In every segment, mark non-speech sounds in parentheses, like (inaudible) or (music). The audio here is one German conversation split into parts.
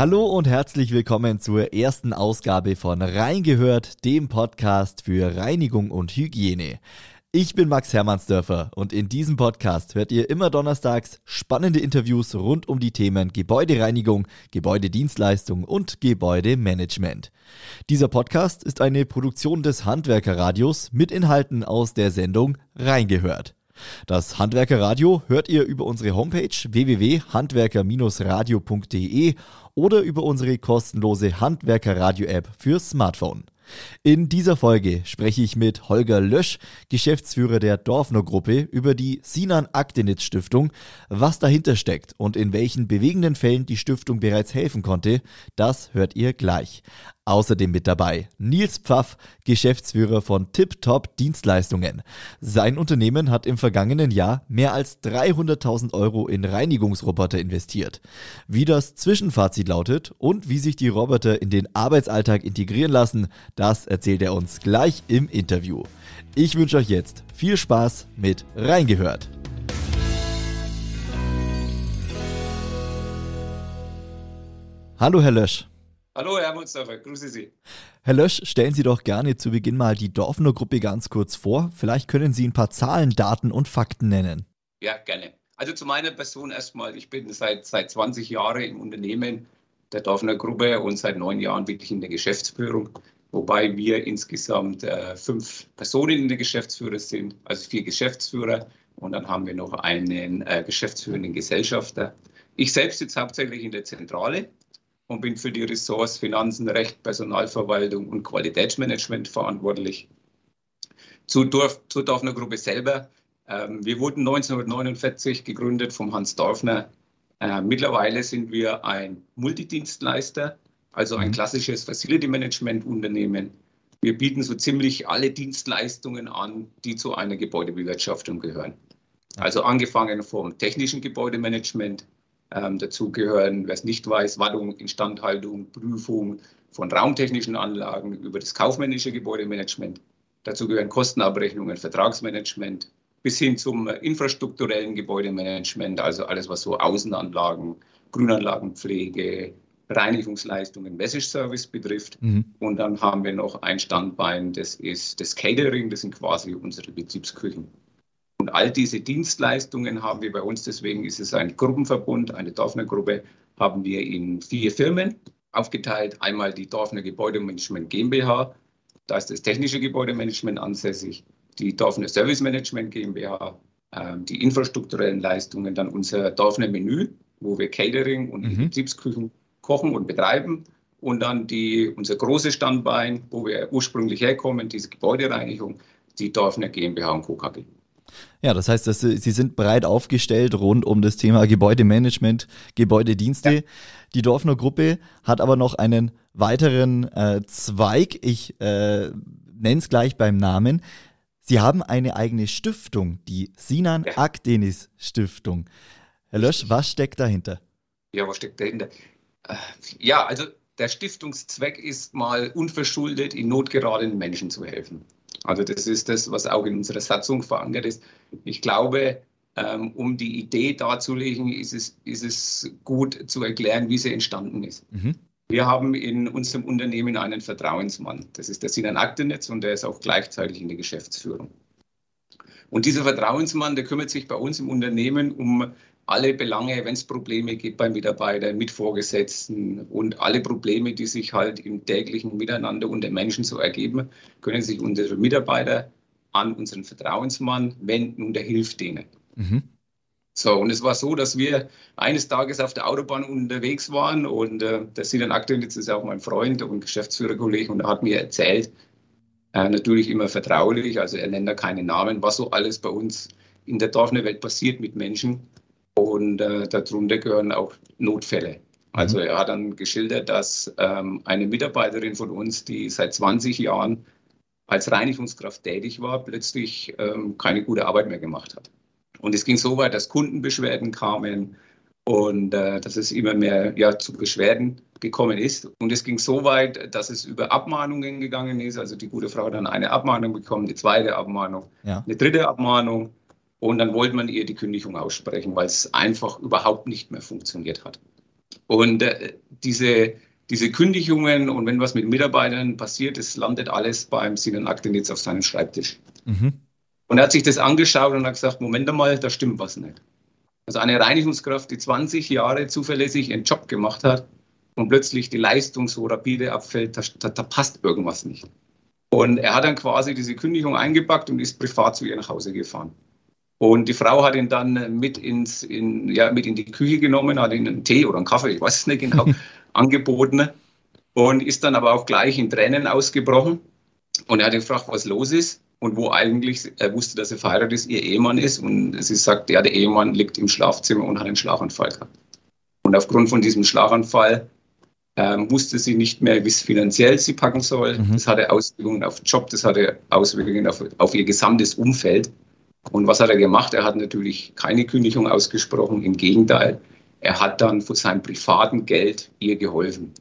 Hallo und herzlich willkommen zur ersten Ausgabe von Reingehört, dem Podcast für Reinigung und Hygiene. Ich bin Max Hermannsdörfer und in diesem Podcast hört ihr immer donnerstags spannende Interviews rund um die Themen Gebäudereinigung, Gebäudedienstleistung und Gebäudemanagement. Dieser Podcast ist eine Produktion des Handwerkerradios mit Inhalten aus der Sendung Reingehört. Das Handwerkerradio hört ihr über unsere Homepage www.handwerker-radio.de oder über unsere kostenlose Handwerkerradio-App für Smartphone. In dieser Folge spreche ich mit Holger Lösch, Geschäftsführer der Dorfner Gruppe, über die Sinan Aktenitz Stiftung, was dahinter steckt und in welchen bewegenden Fällen die Stiftung bereits helfen konnte, das hört ihr gleich. Außerdem mit dabei Nils Pfaff, Geschäftsführer von Tip Top Dienstleistungen. Sein Unternehmen hat im vergangenen Jahr mehr als 300.000 Euro in Reinigungsroboter investiert. Wie das Zwischenfazit lautet und wie sich die Roboter in den Arbeitsalltag integrieren lassen, das erzählt er uns gleich im Interview. Ich wünsche euch jetzt viel Spaß mit Reingehört. Hallo Herr Lösch. Hallo, Herr Mustafa, grüße Sie. Herr Lösch, stellen Sie doch gerne zu Beginn mal die Dorfner Gruppe ganz kurz vor. Vielleicht können Sie ein paar Zahlen, Daten und Fakten nennen. Ja, gerne. Also zu meiner Person erstmal. Ich bin seit, seit 20 Jahren im Unternehmen der Dorfner Gruppe und seit neun Jahren wirklich in der Geschäftsführung, wobei wir insgesamt äh, fünf Personen in der Geschäftsführer sind, also vier Geschäftsführer und dann haben wir noch einen äh, geschäftsführenden Gesellschafter. Ich selbst sitze hauptsächlich in der Zentrale und bin für die Ressorts Finanzen, Recht, Personalverwaltung und Qualitätsmanagement verantwortlich. Zu Dorf, zur Dorfner Gruppe selber. Ähm, wir wurden 1949 gegründet vom Hans Dorfner. Äh, mittlerweile sind wir ein Multidienstleister, also ein mhm. klassisches Facility Management Unternehmen. Wir bieten so ziemlich alle Dienstleistungen an, die zu einer Gebäudebewirtschaftung gehören. Also angefangen vom technischen Gebäudemanagement, ähm, dazu gehören, wer es nicht weiß, Wartung, Instandhaltung, Prüfung von raumtechnischen Anlagen über das kaufmännische Gebäudemanagement. Dazu gehören Kostenabrechnungen, Vertragsmanagement bis hin zum infrastrukturellen Gebäudemanagement, also alles, was so Außenanlagen, Grünanlagenpflege, Reinigungsleistungen, Message Service betrifft. Mhm. Und dann haben wir noch ein Standbein, das ist das Catering, das sind quasi unsere Betriebsküchen. Und all diese Dienstleistungen haben wir bei uns, deswegen ist es ein Gruppenverbund, eine Dorfner Gruppe, haben wir in vier Firmen aufgeteilt. Einmal die Dorfner Gebäudemanagement GmbH, da ist das technische Gebäudemanagement ansässig, die Dorfner Service Management GmbH, äh, die infrastrukturellen Leistungen, dann unser Dorfner Menü, wo wir Catering und mhm. Betriebsküchen kochen und betreiben. Und dann die, unser großes Standbein, wo wir ursprünglich herkommen, diese Gebäudereinigung, die Dorfner GmbH und Co. KG. Ja, das heißt, dass Sie, Sie sind breit aufgestellt rund um das Thema Gebäudemanagement, Gebäudedienste. Ja. Die Dorfner Gruppe hat aber noch einen weiteren äh, Zweig. Ich äh, nenne es gleich beim Namen. Sie haben eine eigene Stiftung, die Sinan ja. Akdenis Stiftung. Herr Lösch, was steckt dahinter? Ja, was steckt dahinter? Äh, ja, also der Stiftungszweck ist mal unverschuldet in Not geratenen Menschen zu helfen. Also das ist das, was auch in unserer Satzung verankert ist. Ich glaube, ähm, um die Idee darzulegen, ist es, ist es gut zu erklären, wie sie entstanden ist. Mhm. Wir haben in unserem Unternehmen einen Vertrauensmann. Das ist der Sinan Aktenetz und der ist auch gleichzeitig in der Geschäftsführung. Und dieser Vertrauensmann, der kümmert sich bei uns im Unternehmen um alle Belange, wenn es Probleme gibt beim Mitarbeiter, mit Vorgesetzten und alle Probleme, die sich halt im täglichen Miteinander unter Menschen so ergeben, können sich unsere Mitarbeiter an unseren Vertrauensmann wenden und er hilft denen. Mhm. So, und es war so, dass wir eines Tages auf der Autobahn unterwegs waren und äh, der Sinan aktuell jetzt ist auch mein Freund und Geschäftsführerkollege und er hat mir erzählt, äh, natürlich immer vertraulich, also er nennt da keinen Namen, was so alles bei uns in der Dorfner Welt passiert mit Menschen. Und äh, darunter gehören auch Notfälle. Also mhm. er hat dann geschildert, dass ähm, eine Mitarbeiterin von uns, die seit 20 Jahren als Reinigungskraft tätig war, plötzlich ähm, keine gute Arbeit mehr gemacht hat. Und es ging so weit, dass Kundenbeschwerden kamen und äh, dass es immer mehr ja, zu Beschwerden gekommen ist. Und es ging so weit, dass es über Abmahnungen gegangen ist. Also die gute Frau hat dann eine Abmahnung bekommen, eine zweite Abmahnung, ja. eine dritte Abmahnung. Und dann wollte man ihr die Kündigung aussprechen, weil es einfach überhaupt nicht mehr funktioniert hat. Und äh, diese, diese Kündigungen und wenn was mit Mitarbeitern passiert, das landet alles beim Sinan Aktenitz auf seinem Schreibtisch. Mhm. Und er hat sich das angeschaut und hat gesagt, Moment einmal, da stimmt was nicht. Also eine Reinigungskraft, die 20 Jahre zuverlässig ihren Job gemacht hat und plötzlich die Leistung so rapide abfällt, da, da, da passt irgendwas nicht. Und er hat dann quasi diese Kündigung eingepackt und ist privat zu ihr nach Hause gefahren. Und die Frau hat ihn dann mit, ins, in, ja, mit in die Küche genommen, hat ihm einen Tee oder einen Kaffee, ich weiß es nicht genau, (laughs) angeboten und ist dann aber auch gleich in Tränen ausgebrochen. Und er hat ihn gefragt, was los ist und wo eigentlich er wusste, dass er verheiratet ist, ihr Ehemann ist. Und sie sagt, ja, der Ehemann liegt im Schlafzimmer und hat einen Schlaganfall gehabt. Und aufgrund von diesem Schlaganfall ähm, wusste sie nicht mehr, wie es finanziell sie packen soll. Mhm. Das hatte Auswirkungen auf den Job, das hatte Auswirkungen auf, auf ihr gesamtes Umfeld. Und was hat er gemacht? Er hat natürlich keine Kündigung ausgesprochen, im Gegenteil. Er hat dann von seinem privaten Geld ihr geholfen.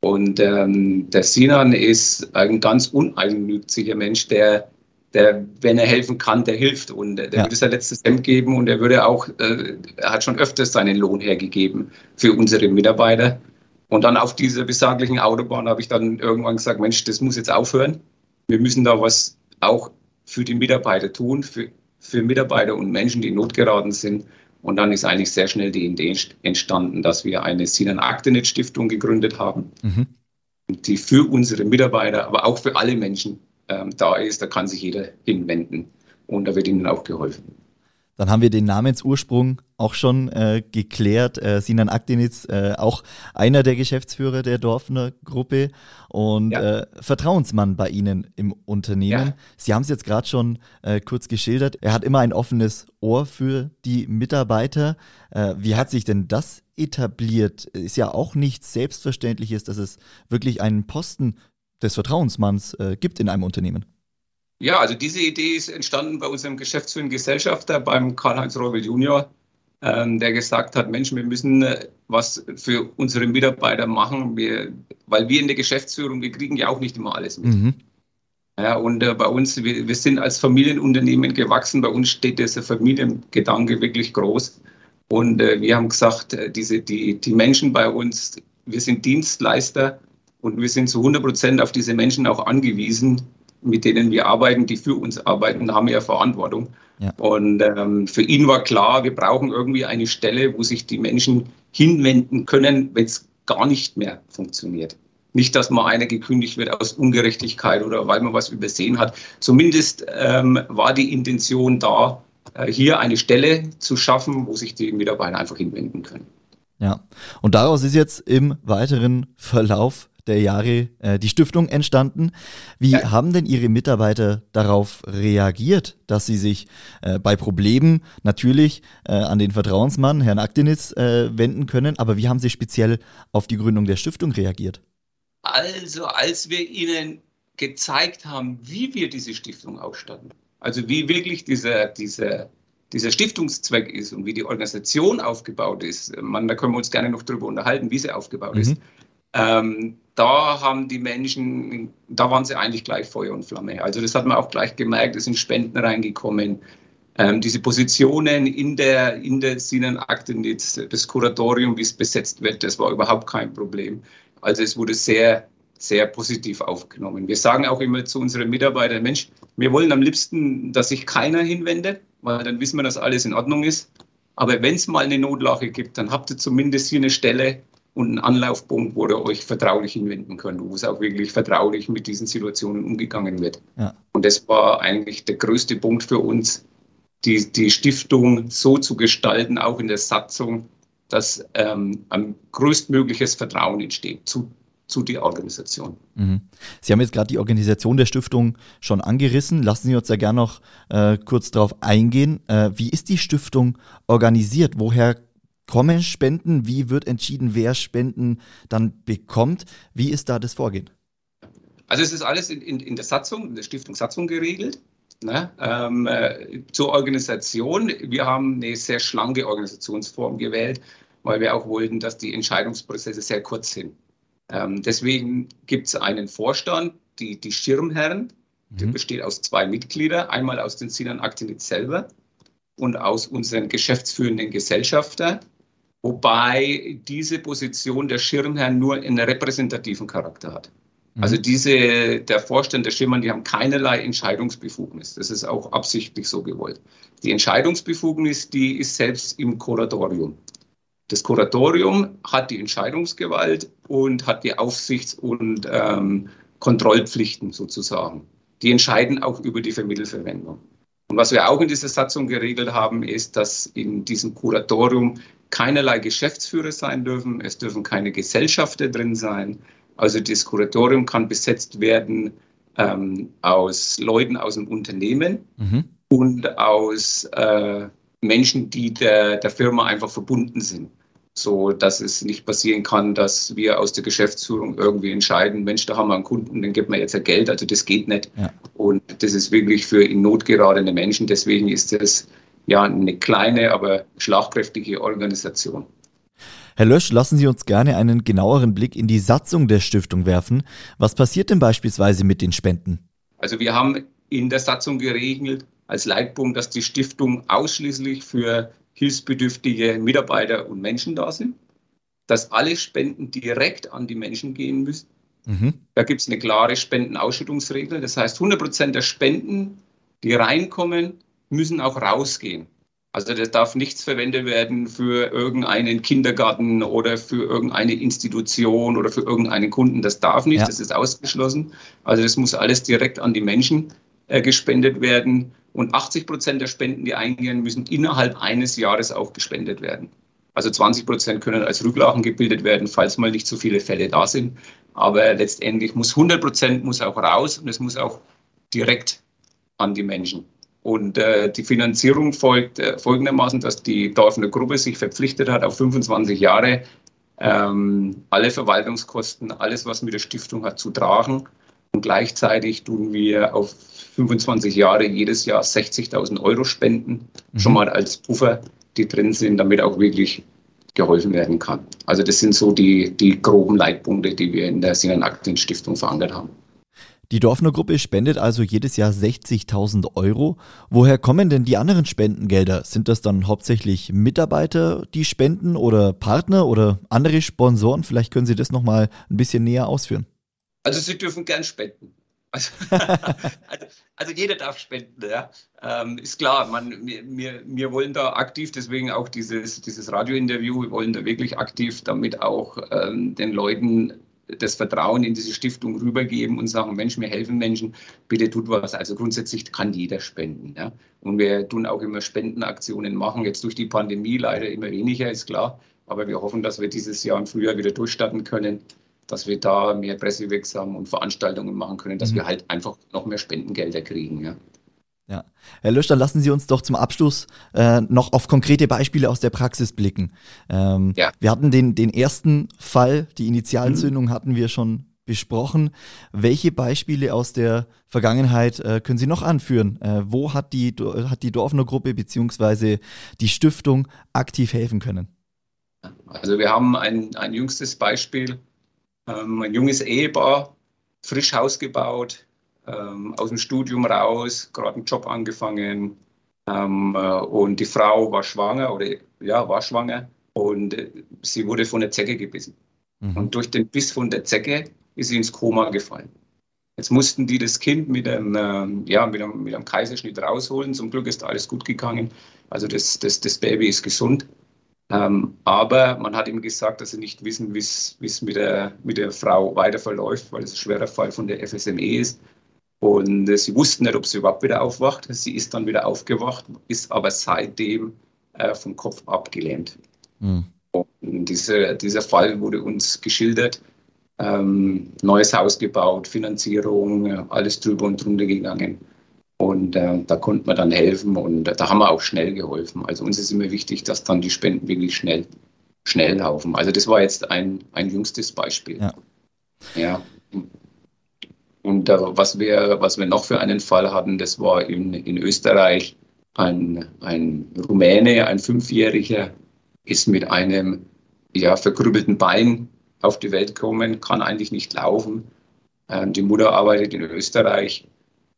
Und ähm, der Sinan ist ein ganz uneigennütziger Mensch, der der, wenn er helfen kann, der hilft und der, ja. würde sein letztes Hemd geben und er würde auch, äh, er hat schon öfters seinen Lohn hergegeben für unsere Mitarbeiter. Und dann auf dieser besaglichen Autobahn habe ich dann irgendwann gesagt, Mensch, das muss jetzt aufhören. Wir müssen da was auch für die Mitarbeiter tun, für, für Mitarbeiter und Menschen, die in Not geraten sind. Und dann ist eigentlich sehr schnell die Idee entstanden, dass wir eine Sinan Aktenet Stiftung gegründet haben, mhm. die für unsere Mitarbeiter, aber auch für alle Menschen ähm, da ist, da kann sich jeder hinwenden und da wird ihnen auch geholfen. Dann haben wir den Namensursprung auch schon äh, geklärt. Äh, Sinan Akdenitz, äh, auch einer der Geschäftsführer der Dorfner Gruppe und ja. äh, Vertrauensmann bei Ihnen im Unternehmen. Ja. Sie haben es jetzt gerade schon äh, kurz geschildert. Er hat immer ein offenes Ohr für die Mitarbeiter. Äh, wie hat sich denn das etabliert? Ist ja auch nichts Selbstverständliches, dass es wirklich einen Posten des Vertrauensmanns gibt in einem Unternehmen. Ja, also diese Idee ist entstanden bei unserem geschäftsführenden Gesellschafter, beim Karl-Heinz Reubel Junior, ähm, der gesagt hat, Mensch, wir müssen äh, was für unsere Mitarbeiter machen, wir, weil wir in der Geschäftsführung, wir kriegen ja auch nicht immer alles mit. Mhm. Ja, und äh, bei uns, wir, wir, sind als Familienunternehmen gewachsen, bei uns steht dieser Familiengedanke wirklich groß. Und äh, wir haben gesagt, äh, diese, die, die Menschen bei uns, wir sind Dienstleister und wir sind zu 100 Prozent auf diese Menschen auch angewiesen, mit denen wir arbeiten, die für uns arbeiten, haben ja Verantwortung. Ja. Und ähm, für ihn war klar, wir brauchen irgendwie eine Stelle, wo sich die Menschen hinwenden können, wenn es gar nicht mehr funktioniert. Nicht, dass mal einer gekündigt wird aus Ungerechtigkeit oder weil man was übersehen hat. Zumindest ähm, war die Intention da, äh, hier eine Stelle zu schaffen, wo sich die Mitarbeiter einfach hinwenden können. Ja, und daraus ist jetzt im weiteren Verlauf der Jahre äh, die Stiftung entstanden. Wie ja. haben denn Ihre Mitarbeiter darauf reagiert, dass sie sich äh, bei Problemen natürlich äh, an den Vertrauensmann, Herrn Aktenitz, äh, wenden können, aber wie haben Sie speziell auf die Gründung der Stiftung reagiert? Also, als wir Ihnen gezeigt haben, wie wir diese Stiftung ausstatten, also wie wirklich dieser, dieser, dieser Stiftungszweck ist und wie die Organisation aufgebaut ist, man, da können wir uns gerne noch drüber unterhalten, wie sie aufgebaut mhm. ist. Ähm, da haben die Menschen, da waren sie eigentlich gleich Feuer und Flamme. Also das hat man auch gleich gemerkt, es sind Spenden reingekommen. Ähm, diese Positionen in der, in der Sinenakte, das Kuratorium, wie es besetzt wird, das war überhaupt kein Problem. Also es wurde sehr, sehr positiv aufgenommen. Wir sagen auch immer zu unseren Mitarbeitern, Mensch, wir wollen am liebsten, dass sich keiner hinwendet, weil dann wissen wir, dass alles in Ordnung ist. Aber wenn es mal eine Notlage gibt, dann habt ihr zumindest hier eine Stelle, und einen Anlaufpunkt, wo ihr euch vertraulich hinwenden könnt, wo es auch wirklich vertraulich mit diesen Situationen umgegangen wird. Ja. Und das war eigentlich der größte Punkt für uns, die, die Stiftung so zu gestalten, auch in der Satzung, dass ähm, ein größtmögliches Vertrauen entsteht zu, zu der Organisation. Mhm. Sie haben jetzt gerade die Organisation der Stiftung schon angerissen. Lassen Sie uns da gerne noch äh, kurz darauf eingehen. Äh, wie ist die Stiftung organisiert? Woher kommen Spenden? Wie wird entschieden, wer Spenden dann bekommt? Wie ist da das Vorgehen? Also es ist alles in, in, in der Satzung, in der Stiftung Satzung geregelt. Ne? Ähm, äh, zur Organisation. Wir haben eine sehr schlanke Organisationsform gewählt, weil wir auch wollten, dass die Entscheidungsprozesse sehr kurz sind. Ähm, deswegen gibt es einen Vorstand, die, die Schirmherren, mhm. der besteht aus zwei Mitgliedern, einmal aus den Sinan Aktinit selber und aus unseren geschäftsführenden Gesellschafter wobei diese Position der Schirmherr nur einen repräsentativen Charakter hat. Also mhm. diese, der Vorstand der Schirmherren, die haben keinerlei Entscheidungsbefugnis. Das ist auch absichtlich so gewollt. Die Entscheidungsbefugnis, die ist selbst im Kuratorium. Das Kuratorium hat die Entscheidungsgewalt und hat die Aufsichts- und ähm, Kontrollpflichten sozusagen. Die entscheiden auch über die Vermittelverwendung. Und was wir auch in dieser Satzung geregelt haben, ist, dass in diesem Kuratorium keinerlei Geschäftsführer sein dürfen. Es dürfen keine Gesellschafter drin sein. Also das Kuratorium kann besetzt werden ähm, aus Leuten aus dem Unternehmen mhm. und aus äh, Menschen, die der, der Firma einfach verbunden sind. So dass es nicht passieren kann, dass wir aus der Geschäftsführung irgendwie entscheiden, Mensch, da haben wir einen Kunden, den gibt man jetzt ja Geld. Also das geht nicht. Ja. Und das ist wirklich für in Not geratene Menschen. Deswegen ist das ja eine kleine, aber schlagkräftige Organisation. Herr Lösch, lassen Sie uns gerne einen genaueren Blick in die Satzung der Stiftung werfen. Was passiert denn beispielsweise mit den Spenden? Also wir haben in der Satzung geregelt, als Leitpunkt, dass die Stiftung ausschließlich für hilfsbedürftige Mitarbeiter und Menschen da sind, dass alle Spenden direkt an die Menschen gehen müssen. Mhm. Da gibt es eine klare Spendenausschüttungsregel. Das heißt, 100 Prozent der Spenden, die reinkommen, müssen auch rausgehen. Also das darf nichts verwendet werden für irgendeinen Kindergarten oder für irgendeine Institution oder für irgendeinen Kunden. Das darf nicht, ja. das ist ausgeschlossen. Also das muss alles direkt an die Menschen äh, gespendet werden. Und 80 Prozent der Spenden, die eingehen, müssen innerhalb eines Jahres auch gespendet werden. Also 20 Prozent können als Rücklagen gebildet werden, falls mal nicht so viele Fälle da sind. Aber letztendlich muss 100 Prozent muss auch raus und es muss auch direkt an die Menschen. Und äh, die Finanzierung folgt äh, folgendermaßen, dass die Dorfner Gruppe sich verpflichtet hat, auf 25 Jahre ähm, alle Verwaltungskosten, alles, was mit der Stiftung hat, zu tragen. Und gleichzeitig tun wir auf 25 Jahre jedes Jahr 60.000 Euro spenden, mhm. schon mal als Puffer, die drin sind, damit auch wirklich geholfen werden kann. Also das sind so die, die groben Leitpunkte, die wir in der Sinan Aktien Stiftung verankert haben. Die Dorfner Gruppe spendet also jedes Jahr 60.000 Euro. Woher kommen denn die anderen Spendengelder? Sind das dann hauptsächlich Mitarbeiter, die spenden oder Partner oder andere Sponsoren? Vielleicht können Sie das nochmal ein bisschen näher ausführen. Also Sie dürfen gern spenden. Also, (laughs) also, also, jeder darf spenden, ja. Ähm, ist klar, man, wir, wir wollen da aktiv, deswegen auch dieses, dieses Radiointerview, wir wollen da wirklich aktiv damit auch ähm, den Leuten das Vertrauen in diese Stiftung rübergeben und sagen, Mensch, wir helfen Menschen, bitte tut was. Also grundsätzlich kann jeder spenden. Ja. Und wir tun auch immer Spendenaktionen machen, jetzt durch die Pandemie leider immer weniger, ist klar. Aber wir hoffen, dass wir dieses Jahr im Frühjahr wieder durchstarten können dass wir da mehr pressewirksam und Veranstaltungen machen können, dass mhm. wir halt einfach noch mehr Spendengelder kriegen. Ja. Ja. Herr Lösch, dann lassen Sie uns doch zum Abschluss äh, noch auf konkrete Beispiele aus der Praxis blicken. Ähm, ja. Wir hatten den, den ersten Fall, die Initialzündung mhm. hatten wir schon besprochen. Welche Beispiele aus der Vergangenheit äh, können Sie noch anführen? Äh, wo hat die, hat die Dorfner Gruppe bzw. die Stiftung aktiv helfen können? Also wir haben ein, ein jüngstes Beispiel ähm, ein junges Ehepaar, frisch Haus gebaut, ähm, aus dem Studium raus, gerade einen Job angefangen. Ähm, äh, und die Frau war schwanger oder ja, war schwanger und äh, sie wurde von der Zecke gebissen. Mhm. Und durch den Biss von der Zecke ist sie ins Koma gefallen. Jetzt mussten die das Kind mit einem, ähm, ja, mit einem, mit einem Kaiserschnitt rausholen. Zum Glück ist alles gut gegangen. Also das, das, das Baby ist gesund. Ähm, aber man hat ihm gesagt, dass sie nicht wissen, wie es mit der, mit der Frau weiter verläuft, weil es ein schwerer Fall von der FSME ist. Und äh, sie wussten nicht, ob sie überhaupt wieder aufwacht. Sie ist dann wieder aufgewacht, ist aber seitdem äh, vom Kopf abgelähmt. Mhm. Und diese, dieser Fall wurde uns geschildert. Ähm, neues Haus gebaut, Finanzierung, äh, alles drüber und drunter gegangen. Und äh, da konnte man dann helfen und äh, da haben wir auch schnell geholfen. Also uns ist immer wichtig, dass dann die Spenden wirklich schnell, schnell laufen. Also das war jetzt ein, ein jüngstes Beispiel. Ja. ja. Und äh, was, wir, was wir noch für einen Fall hatten, das war in, in Österreich ein, ein Rumäne, ein Fünfjähriger, ist mit einem ja, verkrüppelten Bein auf die Welt gekommen, kann eigentlich nicht laufen. Ähm, die Mutter arbeitet in Österreich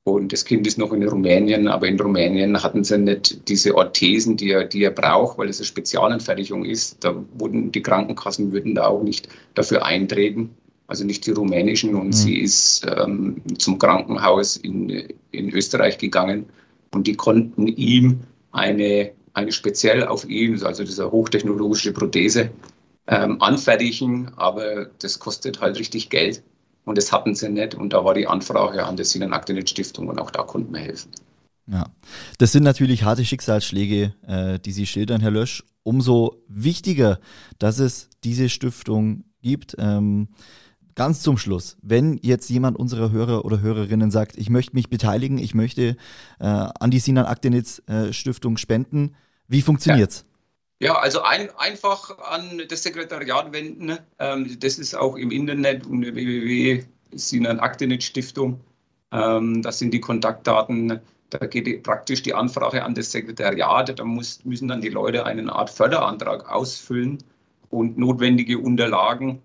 Und das Kind ist noch in Rumänien, aber in Rumänien hatten sie nicht diese Orthesen, die er, die er braucht, weil es eine Spezialanfertigung ist. Da wurden die Krankenkassen würden da auch nicht dafür eintreten, also nicht die rumänischen. Und mhm. sie ist ähm, zum Krankenhaus in, in Österreich gegangen und die konnten ihm eine, eine speziell auf ihn, also diese hochtechnologische Prothese, ähm, anfertigen, aber das kostet halt richtig Geld. Und das hatten sie nicht. Und da war die Anfrage an der Sinan Aktenet Stiftung und auch da konnten wir helfen. Ja, das sind natürlich harte Schicksalsschläge, äh, die Sie schildern, Herr Lösch. Umso wichtiger, dass es diese Stiftung gibt. Ähm, ganz zum Schluss, wenn jetzt jemand unserer Hörer oder Hörerinnen sagt, ich möchte mich beteiligen, ich möchte äh, an die Sinan Aktenitz äh, Stiftung spenden, wie funktioniert's? Ja. Ja, also ein, einfach an das Sekretariat wenden. Ähm, das ist auch im Internet unter www.sinan Aktenet Stiftung. Ähm, das sind die Kontaktdaten. Da geht praktisch die Anfrage an das Sekretariat. Da muss, müssen dann die Leute eine Art Förderantrag ausfüllen und notwendige Unterlagen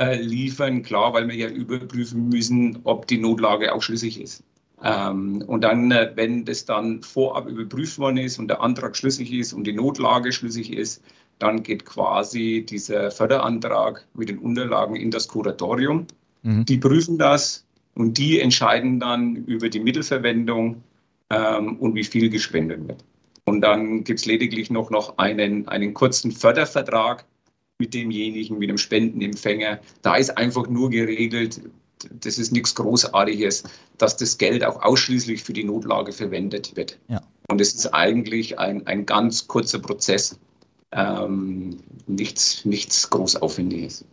äh, liefern. Klar, weil wir ja überprüfen müssen, ob die Notlage auch schlüssig ist. Ähm, und dann, äh, wenn das dann vorab überprüft worden ist und der Antrag schlüssig ist und die Notlage schlüssig ist, dann geht quasi dieser Förderantrag mit den Unterlagen in das Kuratorium. Mhm. Die prüfen das und die entscheiden dann über die Mittelverwendung ähm, und wie viel gespendet wird. Und dann gibt es lediglich noch, noch einen, einen kurzen Fördervertrag mit demjenigen, mit dem Spendenempfänger. Da ist einfach nur geregelt, das ist nichts Großartiges, dass das Geld auch ausschließlich für die Notlage verwendet wird. Ja. Und es ist eigentlich ein, ein ganz kurzer Prozess, ähm, nichts, nichts Großaufwendiges.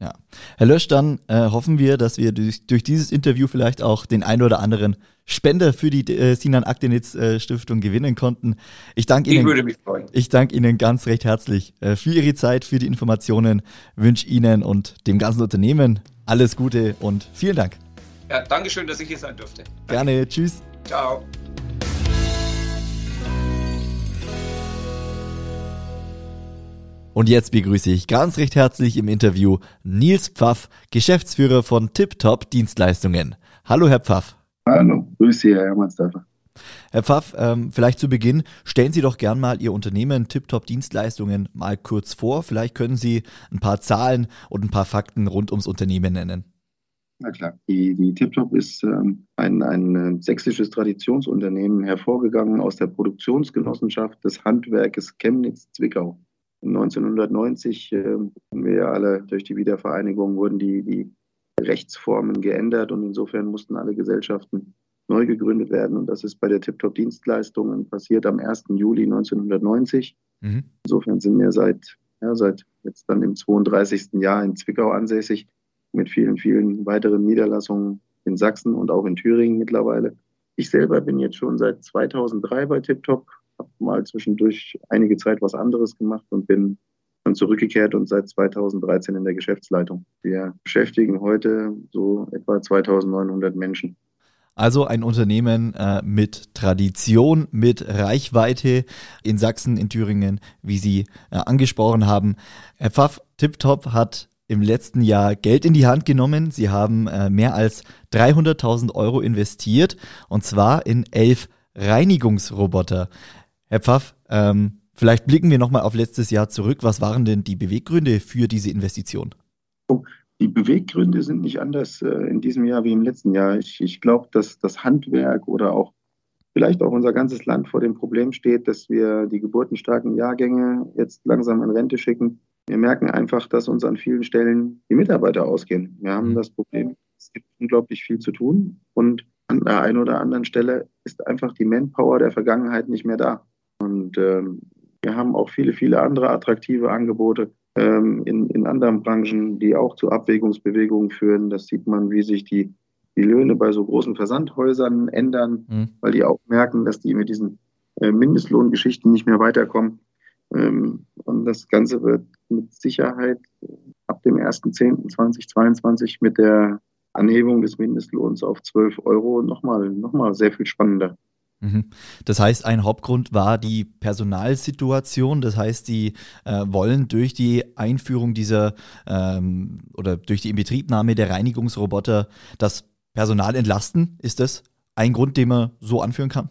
Ja. Herr Lösch, dann äh, hoffen wir, dass wir durch, durch, dieses Interview vielleicht auch den ein oder anderen Spender für die äh, Sinan Akdenitz äh, Stiftung gewinnen konnten. Ich danke Ihnen. Ich würde mich freuen. Ich danke Ihnen ganz recht herzlich äh, für Ihre Zeit, für die Informationen. Wünsche Ihnen und dem ganzen Unternehmen alles Gute und vielen Dank. Ja, danke schön, dass ich hier sein durfte. Danke. Gerne. Tschüss. Ciao. Und jetzt begrüße ich ganz recht herzlich im Interview Nils Pfaff, Geschäftsführer von TipTop Dienstleistungen. Hallo, Herr Pfaff. Hallo, grüße Sie, Herr Hermannsdorfer. Herr Pfaff, ähm, vielleicht zu Beginn, stellen Sie doch gern mal Ihr Unternehmen TipTop Dienstleistungen mal kurz vor. Vielleicht können Sie ein paar Zahlen und ein paar Fakten rund ums Unternehmen nennen. Na klar, die, die TipTop ist ähm, ein, ein äh, sächsisches Traditionsunternehmen, hervorgegangen aus der Produktionsgenossenschaft des Handwerkes Chemnitz-Zwickau. 1990 äh, wir ja alle durch die Wiedervereinigung wurden die, die Rechtsformen geändert und insofern mussten alle Gesellschaften neu gegründet werden. Und das ist bei der TipTop Dienstleistungen passiert am 1. Juli 1990. Mhm. Insofern sind wir seit, ja, seit jetzt dann im 32. Jahr in Zwickau ansässig mit vielen, vielen weiteren Niederlassungen in Sachsen und auch in Thüringen mittlerweile. Ich selber bin jetzt schon seit 2003 bei TipTop, habe mal zwischendurch einige Zeit was anderes gemacht und bin dann zurückgekehrt und seit 2013 in der Geschäftsleitung. Wir beschäftigen heute so etwa 2900 Menschen. Also ein Unternehmen äh, mit Tradition, mit Reichweite in Sachsen, in Thüringen, wie Sie äh, angesprochen haben. Herr Pfaff, TipTop hat im letzten Jahr Geld in die Hand genommen. Sie haben äh, mehr als 300.000 Euro investiert und zwar in elf Reinigungsroboter. Herr Pfaff, ähm, vielleicht blicken wir nochmal auf letztes Jahr zurück. Was waren denn die Beweggründe für diese Investition? Die Beweggründe sind nicht anders äh, in diesem Jahr wie im letzten Jahr. Ich, ich glaube, dass das Handwerk oder auch vielleicht auch unser ganzes Land vor dem Problem steht, dass wir die geburtenstarken Jahrgänge jetzt langsam in Rente schicken wir merken einfach, dass uns an vielen Stellen die Mitarbeiter ausgehen. Wir haben mhm. das Problem, es gibt unglaublich viel zu tun und an der einen oder anderen Stelle ist einfach die Manpower der Vergangenheit nicht mehr da. Und ähm, wir haben auch viele, viele andere attraktive Angebote ähm, in, in anderen Branchen, die auch zu Abwägungsbewegungen führen. Das sieht man, wie sich die, die Löhne bei so großen Versandhäusern ändern, mhm. weil die auch merken, dass die mit diesen äh, Mindestlohngeschichten nicht mehr weiterkommen. Ähm, und das Ganze wird mit Sicherheit ab dem 1.10.2022 mit der Anhebung des Mindestlohns auf 12 Euro nochmal noch mal sehr viel spannender. Mhm. Das heißt, ein Hauptgrund war die Personalsituation. Das heißt, die äh, wollen durch die Einführung dieser ähm, oder durch die Inbetriebnahme der Reinigungsroboter das Personal entlasten. Ist das ein Grund, den man so anführen kann?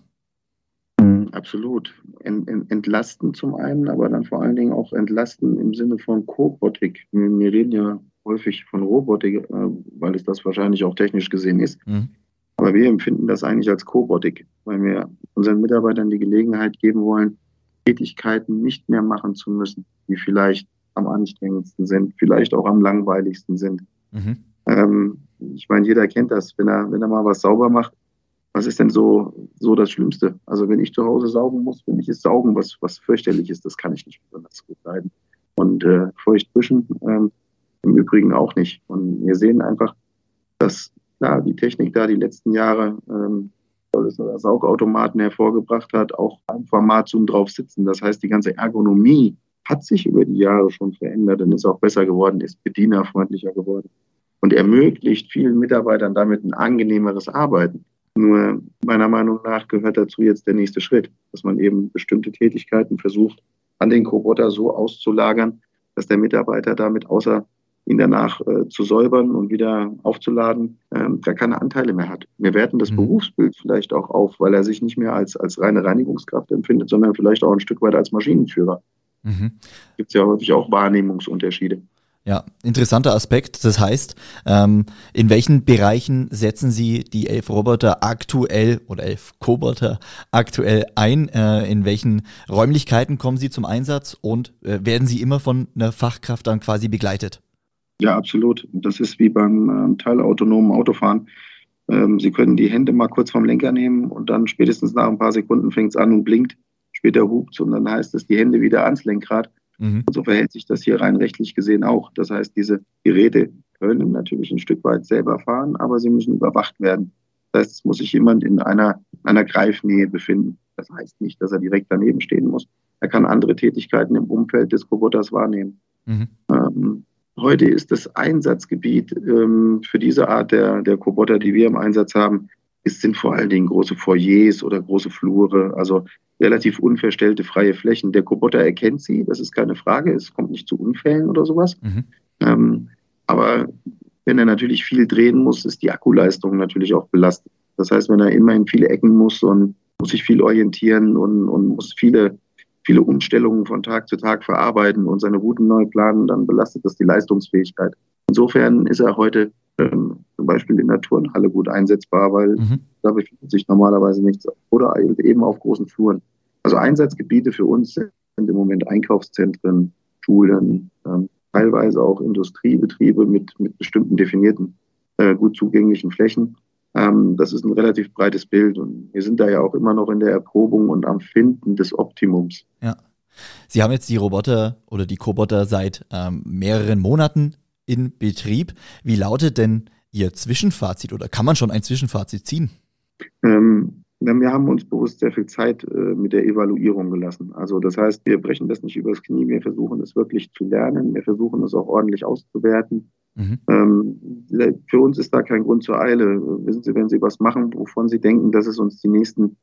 Mm, absolut. Entlasten zum einen, aber dann vor allen Dingen auch entlasten im Sinne von Cobotik. Wir reden ja häufig von Robotik, äh, weil es das wahrscheinlich auch technisch gesehen ist. Mhm. Aber wir empfinden das eigentlich als Cobotik, weil wir unseren Mitarbeitern die Gelegenheit geben wollen, Tätigkeiten nicht mehr machen zu müssen, die vielleicht am anstrengendsten sind, vielleicht auch am langweiligsten sind. Mhm. Ähm, ich meine, jeder kennt das, wenn er, wenn er mal was sauber macht. Was ist denn so, so das Schlimmste? Also wenn ich zu Hause saugen muss, finde ich es Saugen was, was fürchterlich ist, das kann ich nicht besonders gut leiden. Und äh, feucht wischen ähm, im Übrigen auch nicht. Und wir sehen einfach, dass klar, die Technik da die letzten Jahre ähm, Saugautomaten hervorgebracht hat, auch ein Format zum drauf sitzen. Das heißt, die ganze Ergonomie hat sich über die Jahre schon verändert und ist auch besser geworden, ist bedienerfreundlicher geworden und ermöglicht vielen Mitarbeitern damit ein angenehmeres Arbeiten. Nur meiner Meinung nach gehört dazu jetzt der nächste Schritt, dass man eben bestimmte Tätigkeiten versucht, an den Roboter so auszulagern, dass der Mitarbeiter damit außer ihn danach äh, zu säubern und wieder aufzuladen, ähm, gar keine Anteile mehr hat. Wir werten das mhm. Berufsbild vielleicht auch auf, weil er sich nicht mehr als, als reine Reinigungskraft empfindet, sondern vielleicht auch ein Stück weit als Maschinenführer. Mhm. Gibt es ja häufig auch Wahrnehmungsunterschiede. Ja, interessanter Aspekt. Das heißt, ähm, in welchen Bereichen setzen Sie die elf Roboter aktuell oder elf Koboter aktuell ein? Äh, in welchen Räumlichkeiten kommen Sie zum Einsatz und äh, werden Sie immer von einer Fachkraft dann quasi begleitet? Ja, absolut. Das ist wie beim ähm, teilautonomen Autofahren. Ähm, Sie können die Hände mal kurz vom Lenker nehmen und dann spätestens nach ein paar Sekunden fängt es an und blinkt. Später hupt und dann heißt es die Hände wieder ans Lenkrad. Mhm. Und so verhält sich das hier rein rechtlich gesehen auch. Das heißt, diese Geräte können natürlich ein Stück weit selber fahren, aber sie müssen überwacht werden. Das heißt, es muss sich jemand in einer, einer Greifnähe befinden. Das heißt nicht, dass er direkt daneben stehen muss. Er kann andere Tätigkeiten im Umfeld des Roboters wahrnehmen. Mhm. Ähm, heute ist das Einsatzgebiet ähm, für diese Art der, der Roboter, die wir im Einsatz haben, es sind vor allen Dingen große Foyers oder große Flure, also relativ unverstellte freie Flächen. Der Roboter erkennt sie, das ist keine Frage, es kommt nicht zu Unfällen oder sowas. Mhm. Ähm, aber wenn er natürlich viel drehen muss, ist die Akkuleistung natürlich auch belastet. Das heißt, wenn er immer in viele Ecken muss und muss sich viel orientieren und, und muss viele, viele Umstellungen von Tag zu Tag verarbeiten und seine Routen neu planen, dann belastet das die Leistungsfähigkeit. Insofern ist er heute ähm, zum Beispiel in der Turnhalle gut einsetzbar, weil mhm. da befindet sich normalerweise nichts. Oder eben auf großen Fluren. Also Einsatzgebiete für uns sind im Moment Einkaufszentren, Schulen, ähm, teilweise auch Industriebetriebe mit, mit bestimmten definierten, äh, gut zugänglichen Flächen. Ähm, das ist ein relativ breites Bild und wir sind da ja auch immer noch in der Erprobung und am Finden des Optimums. Ja. Sie haben jetzt die Roboter oder die Coboter seit ähm, mehreren Monaten in Betrieb. Wie lautet denn Ihr Zwischenfazit oder kann man schon ein Zwischenfazit ziehen? Ähm, wir haben uns bewusst sehr viel Zeit äh, mit der Evaluierung gelassen. Also das heißt, wir brechen das nicht übers Knie, wir versuchen es wirklich zu lernen, wir versuchen es auch ordentlich auszuwerten. Mhm. Ähm, für uns ist da kein Grund zur Eile. Wissen Sie, wenn Sie was machen, wovon Sie denken, dass es uns die nächsten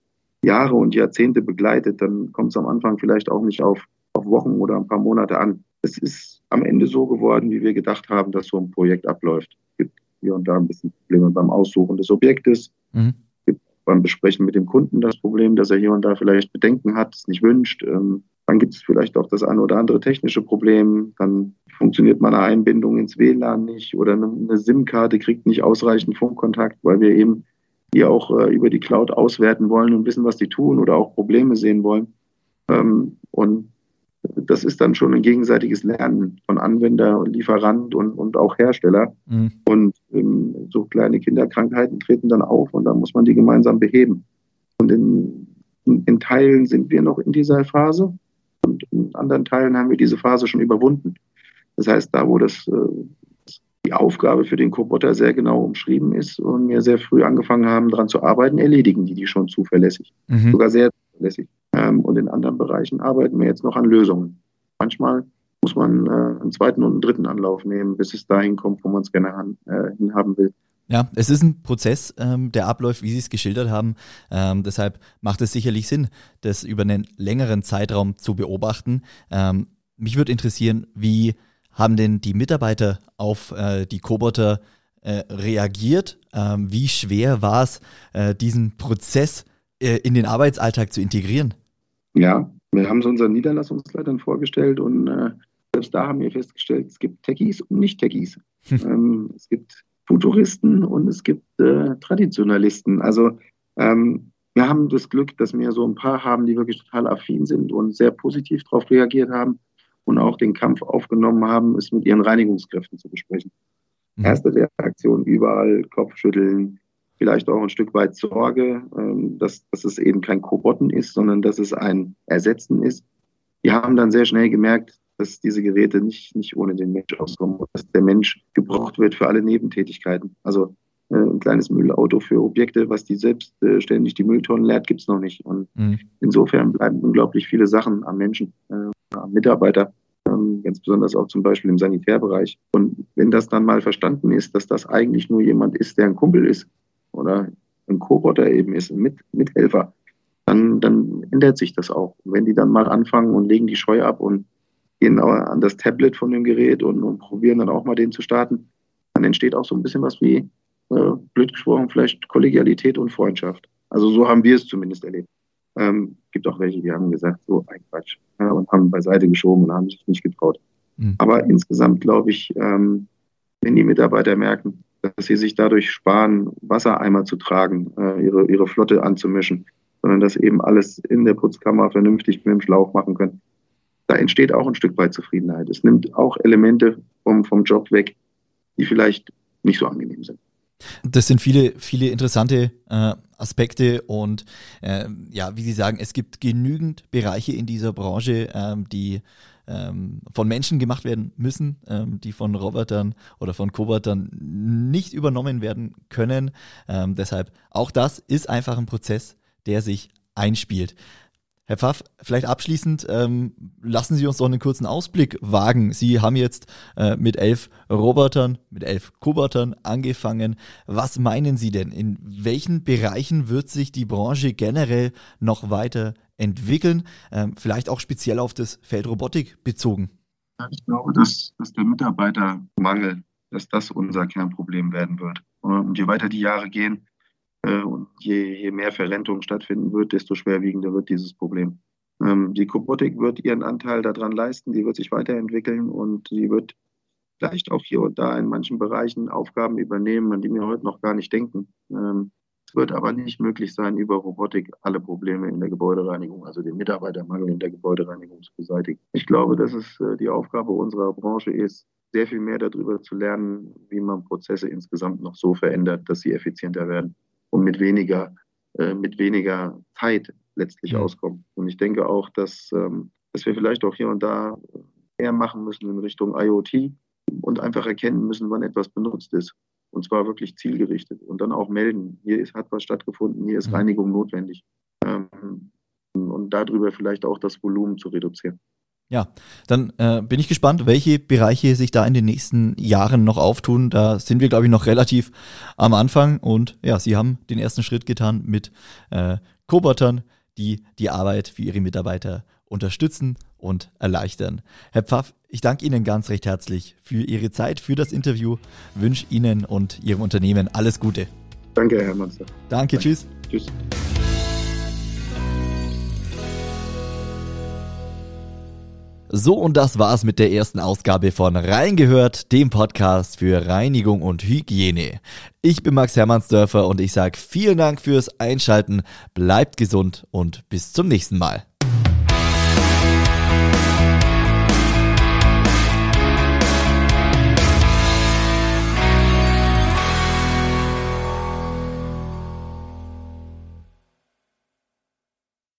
Jahre und Jahrzehnte begleitet, dann kommt es am Anfang vielleicht auch nicht auf, auf Wochen oder ein paar Monate an. Es ist am Ende so geworden, wie wir gedacht haben, dass so ein Projekt abläuft. Es gibt hier und da ein bisschen Probleme beim Aussuchen des Objektes. Mhm. Es gibt beim Besprechen mit dem Kunden das Problem, dass er hier und da vielleicht Bedenken hat, es nicht wünscht. Ähm, dann gibt es vielleicht auch das eine oder andere technische Problem. Dann funktioniert meine Einbindung ins WLAN nicht oder eine SIM-Karte kriegt nicht ausreichend Funkkontakt, weil wir eben hier auch äh, über die Cloud auswerten wollen und wissen, was die tun oder auch Probleme sehen wollen. Ähm, und das ist dann schon ein gegenseitiges Lernen von Anwender, Lieferant und, und auch Hersteller. Mhm. Und ähm, so kleine Kinderkrankheiten treten dann auf und dann muss man die gemeinsam beheben. Und in, in, in, Teilen sind wir noch in dieser Phase und in anderen Teilen haben wir diese Phase schon überwunden. Das heißt, da, wo das, äh, die Aufgabe für den Roboter sehr genau umschrieben ist und wir sehr früh angefangen haben, daran zu arbeiten, erledigen die die schon zuverlässig. Mhm. Sogar sehr zuverlässig. Ähm, und in anderen Bereichen arbeiten wir jetzt noch an Lösungen. Manchmal muss man äh, einen zweiten und einen dritten Anlauf nehmen, bis es dahin kommt, wo man es gerne han, äh, hinhaben will. Ja, es ist ein Prozess, ähm, der abläuft, wie Sie es geschildert haben. Ähm, deshalb macht es sicherlich Sinn, das über einen längeren Zeitraum zu beobachten. Ähm, mich würde interessieren, wie haben denn die Mitarbeiter auf äh, die Coboter äh, reagiert? Ähm, wie schwer war es, äh, diesen Prozess äh, in den Arbeitsalltag zu integrieren? Ja, wir haben es unseren Niederlassungsleitern vorgestellt und äh, selbst da haben wir festgestellt, es gibt Techies und Nicht-Techies. Hm. Ähm, es gibt Futuristen und es gibt äh, Traditionalisten. Also ähm, wir haben das Glück, dass wir so ein paar haben, die wirklich total affin sind und sehr positiv darauf reagiert haben und auch den Kampf aufgenommen haben, es mit ihren Reinigungskräften zu besprechen. Mhm. Erste Reaktion überall, Kopfschütteln, vielleicht auch ein Stück weit Sorge, ähm, dass, dass es eben kein Kobotten ist, sondern dass es ein Ersetzen ist. Die haben dann sehr schnell gemerkt, dass diese Geräte nicht, nicht ohne den Mensch auskommen, dass der Mensch gebraucht wird für alle Nebentätigkeiten. Also ein kleines Müllauto für Objekte, was die selbstständig die Mülltonnen leert, gibt es noch nicht. Und mhm. insofern bleiben unglaublich viele Sachen am Menschen, äh, am Mitarbeiter, ähm, ganz besonders auch zum Beispiel im Sanitärbereich. Und wenn das dann mal verstanden ist, dass das eigentlich nur jemand ist, der ein Kumpel ist oder ein Co-Roboter eben ist, ein Mit Mithelfer, dann, dann ändert sich das auch. Und wenn die dann mal anfangen und legen die Scheu ab und gehen an das Tablet von dem Gerät und, und probieren dann auch mal den zu starten, dann entsteht auch so ein bisschen was wie, äh, blöd gesprochen, vielleicht Kollegialität und Freundschaft. Also so haben wir es zumindest erlebt. Ähm, gibt auch welche, die haben gesagt, so ein Quatsch, ja, und haben beiseite geschoben und haben sich nicht getraut. Mhm. Aber insgesamt glaube ich, ähm, wenn die Mitarbeiter merken, dass sie sich dadurch sparen, Wassereimer zu tragen, äh, ihre, ihre Flotte anzumischen, sondern dass eben alles in der Putzkammer vernünftig mit dem Schlauch machen können, da entsteht auch ein Stück weit Zufriedenheit. Es nimmt auch Elemente vom, vom Job weg, die vielleicht nicht so angenehm sind. Das sind viele, viele interessante äh, Aspekte und äh, ja, wie Sie sagen, es gibt genügend Bereiche in dieser Branche, ähm, die ähm, von Menschen gemacht werden müssen, ähm, die von Robotern oder von Kobotern nicht übernommen werden können. Ähm, deshalb auch das ist einfach ein Prozess, der sich einspielt. Herr Pfaff, vielleicht abschließend, ähm, lassen Sie uns doch einen kurzen Ausblick wagen. Sie haben jetzt äh, mit elf Robotern, mit elf Kobotern angefangen. Was meinen Sie denn? In welchen Bereichen wird sich die Branche generell noch weiter entwickeln? Ähm, vielleicht auch speziell auf das Feld Robotik bezogen. Ich glaube, dass, dass der Mitarbeitermangel, dass das unser Kernproblem werden wird. Und je weiter die Jahre gehen, und je, je, mehr Verrentung stattfinden wird, desto schwerwiegender wird dieses Problem. Ähm, die Robotik wird ihren Anteil daran leisten, die wird sich weiterentwickeln und die wird vielleicht auch hier und da in manchen Bereichen Aufgaben übernehmen, an die wir heute noch gar nicht denken. Ähm, es wird aber nicht möglich sein, über Robotik alle Probleme in der Gebäudereinigung, also den Mitarbeitermangel in der Gebäudereinigung zu beseitigen. Ich glaube, dass es äh, die Aufgabe unserer Branche ist, sehr viel mehr darüber zu lernen, wie man Prozesse insgesamt noch so verändert, dass sie effizienter werden und mit weniger, äh, mit weniger Zeit letztlich ja. auskommen. Und ich denke auch, dass, ähm, dass wir vielleicht auch hier und da eher machen müssen in Richtung IoT und einfach erkennen müssen, wann etwas benutzt ist. Und zwar wirklich zielgerichtet. Und dann auch melden, hier ist, hat was stattgefunden, hier ist ja. Reinigung notwendig. Ähm, und darüber vielleicht auch das Volumen zu reduzieren. Ja, dann äh, bin ich gespannt, welche Bereiche sich da in den nächsten Jahren noch auftun. Da sind wir, glaube ich, noch relativ am Anfang. Und ja, Sie haben den ersten Schritt getan mit äh, Kobotern, die die Arbeit für Ihre Mitarbeiter unterstützen und erleichtern. Herr Pfaff, ich danke Ihnen ganz recht herzlich für Ihre Zeit, für das Interview, wünsche Ihnen und Ihrem Unternehmen alles Gute. Danke, Herr Monster. Danke, Danke. tschüss. Tschüss. So, und das war's mit der ersten Ausgabe von Reingehört, dem Podcast für Reinigung und Hygiene. Ich bin Max Hermannsdörfer und ich sage vielen Dank fürs Einschalten, bleibt gesund und bis zum nächsten Mal.